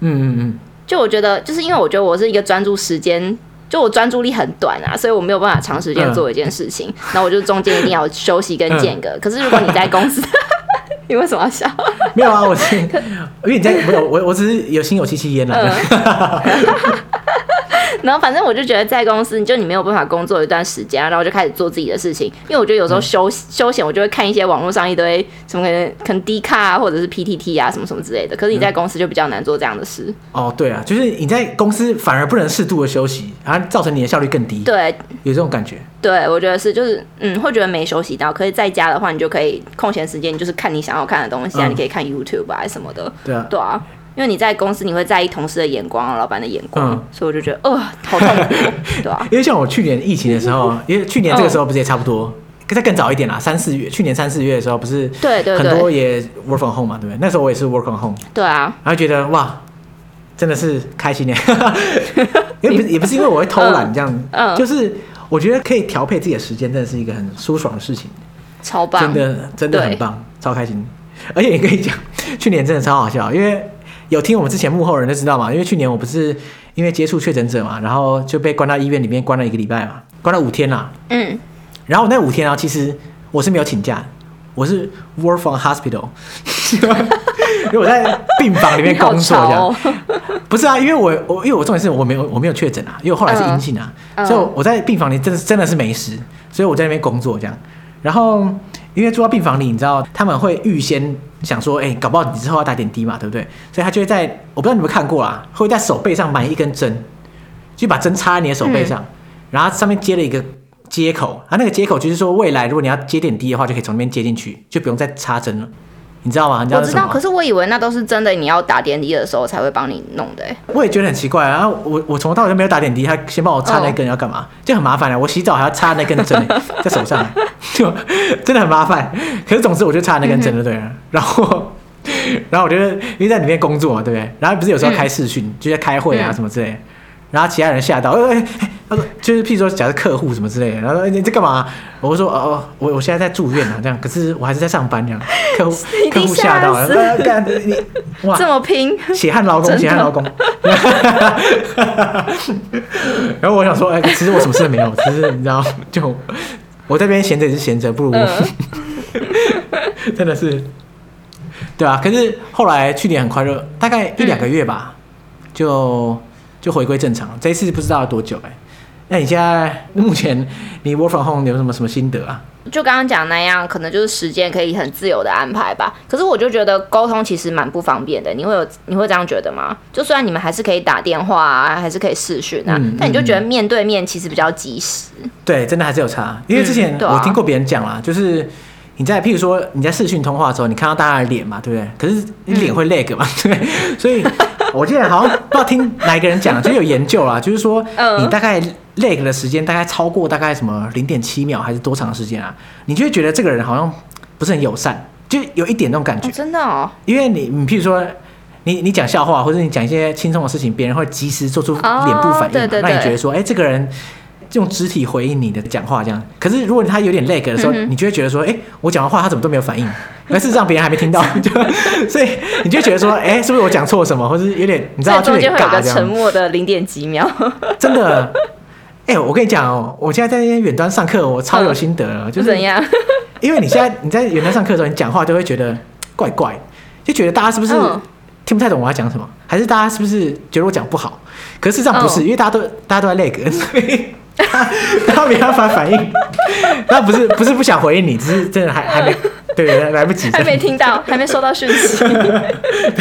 嗯嗯嗯。就我觉得，就是因为我觉得我是一个专注时间，就我专注力很短啊，所以我没有办法长时间做一件事情。那、嗯、我就中间一定要休息跟间隔。嗯、可是如果你在公司，你为什么要笑？没有啊，我是 因为你在没有我，我只是有心有戚戚焉了。嗯然后反正我就觉得在公司，就你没有办法工作一段时间，然后就开始做自己的事情。因为我觉得有时候休、嗯、休闲，我就会看一些网络上一堆什么可能可能 D 卡啊，或者是 PTT 啊，什么什么之类的。可是你在公司就比较难做这样的事。嗯、哦，对啊，就是你在公司反而不能适度的休息，然后造成你的效率更低。对，有这种感觉。对，我觉得是，就是嗯，会觉得没休息到。可是在家的话，你就可以空闲时间，你就是看你想要看的东西啊，嗯、你可以看 YouTube 啊什么的。对啊，对啊。因为你在公司，你会在意同事的眼光、老板的眼光，嗯、所以我就觉得，呃，好痛苦，对吧、啊？因为像我去年疫情的时候，因为去年这个时候不是也差不多，再、哦、更早一点啦，三四月，去年三四月的时候不是，对对，很多也 work from home 嘛，对不对？那时候我也是 work from home，对啊，然后觉得哇，真的是开心耶，因为不是也不是因为我会偷懒这样，嗯，就是我觉得可以调配自己的时间，真的是一个很舒爽的事情，超棒，真的真的很棒，超开心，而且也可以讲，去年真的超好笑，因为。有听我们之前幕后人都知道嘛？因为去年我不是因为接触确诊者嘛，然后就被关到医院里面关了一个礼拜嘛，关了五天啦。嗯。然后那五天啊，其实我是没有请假，我是 work from hospital，因为我在病房里面工作这样。哦、不是啊，因为我我因为我重点是我没有我没有确诊啊，因为我后来是阴性啊，呃、所以我在病房里真的真的是没事，所以我在那边工作这样。然后。因为住到病房里，你知道他们会预先想说，哎，搞不好你之后要打点滴嘛，对不对？所以他就会在，我不知道你们看过啊，会在手背上埋一根针，就把针插在你的手背上，嗯、然后上面接了一个接口，啊，那个接口就是说，未来如果你要接点滴的话，就可以从那边接进去，就不用再插针了。你知道吗？你知道什么？我知道，可是我以为那都是真的，你要打点滴的时候才会帮你弄的。我也觉得很奇怪啊！我我从头到尾都没有打点滴，他先帮我插那根要干嘛？哦、就很麻烦啊！我洗澡还要插那根针 在手上，就真的很麻烦。可是总之我就插那根针就对了。嗯、然后然后我觉得因为在里面工作嘛，对不对？然后不是有时候开视讯，嗯、就在开会啊什么之类的。然后其他人吓到，哎、欸，他说就是譬如说，假设客户什么之类的，然后说、欸、你在干嘛？我会说哦哦，我我现在在住院啊，这样，可是我还是在上班这样。客户 客户吓到了，干你哇这么拼，血汗劳工，血汗劳工。然后我想说，哎、欸，其实我什么事都没有，只是你知道，就我这边闲着也是闲着，不如、呃、真的是，对啊。可是后来去年很快乐，大概一两个月吧，嗯、就。就回归正常，这一次不知道要多久哎、欸。那你现在目前 你 work from home 有什么什么心得啊？就刚刚讲那样，可能就是时间可以很自由的安排吧。可是我就觉得沟通其实蛮不方便的。你会有你会这样觉得吗？就虽然你们还是可以打电话啊，还是可以视讯啊，嗯、但你就觉得面对面其实比较及时。对，真的还是有差。因为之前我听过别人讲啦，嗯啊、就是你在譬如说你在视讯通话的时候，你看到大家的脸嘛，对不对？可是你脸会 lag 嘛，对、嗯，所以。我记得好像不知道听哪一个人讲，就有研究啦，就是说你大概 lag 的时间大概超过大概什么零点七秒还是多长时间啊？你就会觉得这个人好像不是很友善，就有一点那种感觉。真的哦，因为你你譬如说你你讲笑话或者你讲一些轻松的事情，别人会及时做出脸部反应，对对，那你觉得说，哎，这个人。用肢体回应你的讲话，这样。可是如果他有点 lag 的时候，嗯、你就会觉得说，哎、欸，我讲的话他怎么都没有反应？而事实上别人还没听到，就所以你就觉得说，哎、欸，是不是我讲错什么，或是有点你知道，中间会有个沉默的零点几秒。真的，哎、欸，我跟你讲哦，我现在在那边远端上课，我超有心得了，嗯、就是怎样？因为你现在你在远端上课的时候，你讲话都会觉得怪怪，就觉得大家是不是听不太懂我要讲什么？还是大家是不是觉得我讲不好？可是事实上不是，嗯、因为大家都大家都在 lag，所以。他 他没办法反应，他不是不是不想回应你，只是真的还还没对，来不及，还没听到，还没收到讯息，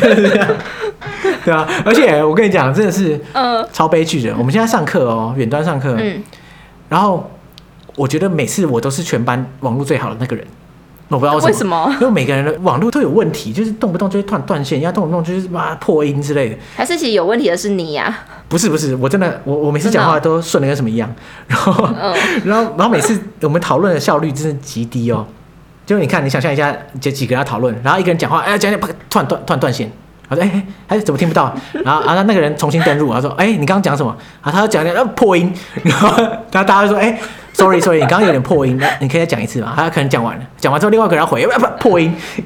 对啊，而且我跟你讲，真的是嗯。超悲剧的。我们现在上课哦，远端上课，嗯，然后我觉得每次我都是全班网络最好的那个人，我不知道为什么，因为每个人的网络都有问题，就是动不动就会断断线，要动不动就是哇破音之类的，还是其实有问题的是你呀？不是不是，我真的我我每次讲话都顺的跟什么一样，然后、oh. 然后然后每次我们讨论的效率真的极低哦，就你看你想象一下，这几个人要讨论，然后一个人讲话，哎讲讲突然断突然断线，他说：“哎、欸，哎，怎么听不到？”然后啊，那个人重新登录，他说：“哎、欸，你刚刚讲什么？”啊，他讲讲破音，然后然后大家就说：“哎、欸、，sorry，sorry，你刚刚有点破音，那你可以再讲一次嘛？”他可能讲完了，讲完之后，另外一个人回：“不不，破音。”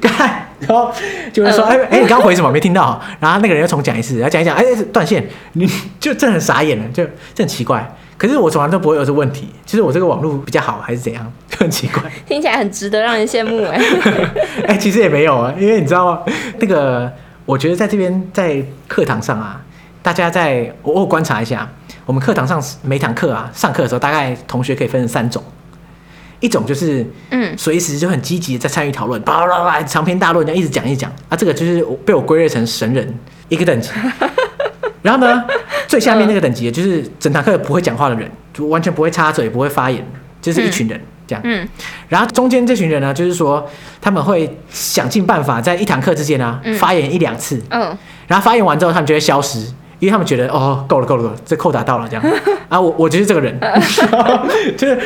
然后就会说：“哎、欸、哎，你刚刚回什么？没听到。”然后那个人又重讲一次，然后讲一讲，哎、欸，断线，你就真的很傻眼了，就这很奇怪。可是我从来都不会有这问题，其实我这个网络比较好，还是怎样，就很奇怪。听起来很值得让人羡慕哎。哎，其实也没有啊，因为你知道吗？那个，我觉得在这边在课堂上啊，大家在我我观察一下，我们课堂上每堂课啊，上课的时候，大概同学可以分成三种，一种就是嗯，随时就很积极的在参与讨论，叭叭叭长篇大论，这样一直讲一直讲啊，这个就是被我归类成神人一个等级。然后呢，最下面那个等级就是整堂课不会讲话的人，就完全不会插嘴，不会发言，就是一群人这样。嗯。然后中间这群人呢，就是说他们会想尽办法在一堂课之间呢发言一两次。嗯。然后发言完之后，他们就会消失，因为他们觉得哦，够了够了够了，这扣打到了这样。啊，我我就是这个人，就是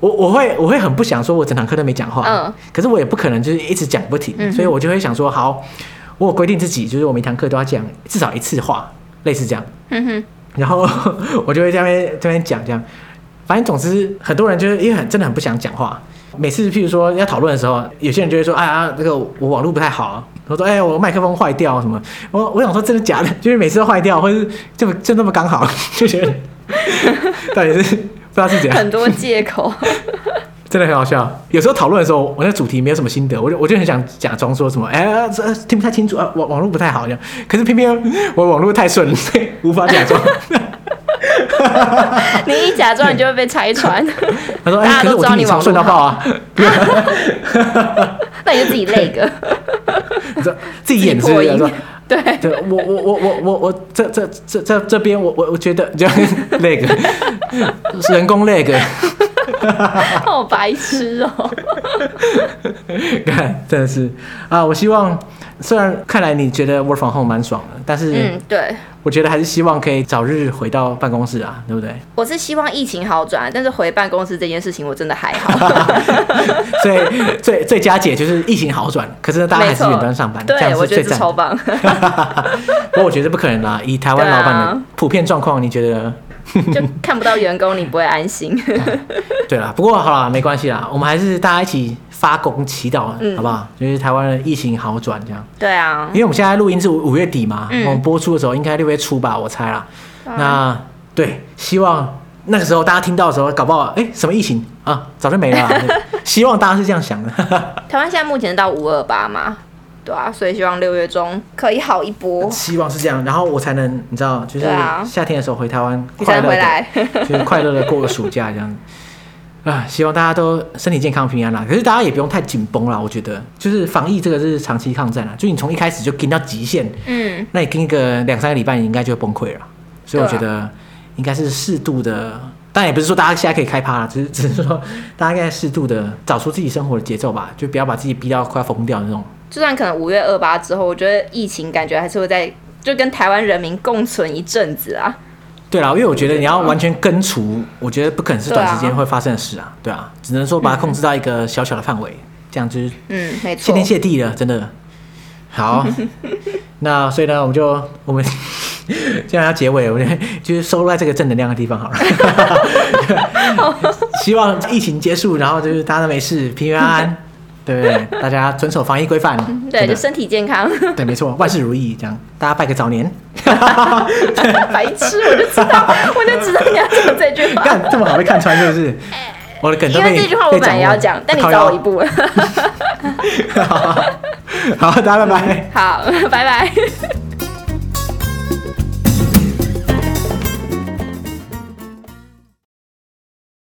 我我会我会很不想说，我整堂课都没讲话。嗯。可是我也不可能就是一直讲不停，所以我就会想说，好，我有规定自己，就是我每堂课都要讲至少一次话。类似这样，嗯哼，然后 我就会在那边这边讲这样，反正总之很多人就是因为很真的很不想讲话。每次譬如说要讨论的时候，有些人就会说：“哎呀，这个我网络不太好啊。”我说：“哎，我麦克风坏掉什么？”我我想说真的假的，就是每次都坏掉，或者是就就那么刚好，就觉得 到底是不知道是怎样，很多借口。真的很好笑。有时候讨论的时候，我那主题没有什么心得，我就我就很想假装说什么，哎、欸，这听不太清楚啊，网网络不太好这样。可是偏偏我网络太顺，所以无法假装。你一假装，你就会被拆穿。他说：“哎、欸，可是我听你超顺到爆啊！” 那你就自己累个，自己演自己说。对，对我我我我我我这这这这这边我我我觉得这样那个人工那个，好白痴哦！看，真的是啊！我希望，虽然看来你觉得 work from home 蛮爽的，但是嗯，对，我觉得还是希望可以早日回到办公室啊，对不对？我是希望疫情好转，但是回办公室这件事情我真的还好。所以最最佳解就是疫情好转，可是大家还是远端上班，这样是最赞。超棒。不过我觉得不可能啦，以台湾老板的普遍状况，你觉得？就看不到员工，你不会安心。对啦，不过好啦，没关系啦，我们还是大家一起发功祈祷，嗯、好不好？就是台湾的疫情好转这样。对啊，因为我们现在录音是五月底嘛，嗯、我们播出的时候应该六月初吧，我猜啦。嗯、那对，希望那个时候大家听到的时候，搞不好哎、欸，什么疫情啊，早就没了。希望大家是这样想的。台湾现在目前到五二八嘛。对啊，所以希望六月中可以好一波。希望是这样，然后我才能，你知道，就是夏天的时候回台湾，快乐的，就是快乐的过个暑假这样。啊，希望大家都身体健康、平安啦。可是大家也不用太紧绷啦，我觉得，就是防疫这个是长期抗战啦，就你从一开始就跟到极限，嗯，那你跟一个两三个礼拜，你应该就会崩溃了。所以我觉得应该是适度的，当然也不是说大家现在可以开趴了，只是 只是说大家应该适度的找出自己生活的节奏吧，就不要把自己逼到快要疯掉那种。就算可能五月二八之后，我觉得疫情感觉还是会在，就跟台湾人民共存一阵子啊。对啦，因为我觉得你要完全根除，我觉得不可能是短时间会发生的事啊。对啊，只能说把它控制到一个小小的范围，嗯、这样就是嗯，没错，谢天谢地了，真的。好，那所以呢，我们就我们 既然要结尾，我们就是收在这个正能量的地方好了。好 希望疫情结束，然后就是大家都没事，平平安安。对？大家遵守防疫规范，对，就身体健康。对，没错，万事如意，这样大家拜个早年。白痴，我就知道，我就知道你要讲这句话。看这么好被看穿，是不是？我的梗都被因为这句话我本来也要讲，但你早我一步了。好，大家拜拜。好，拜拜。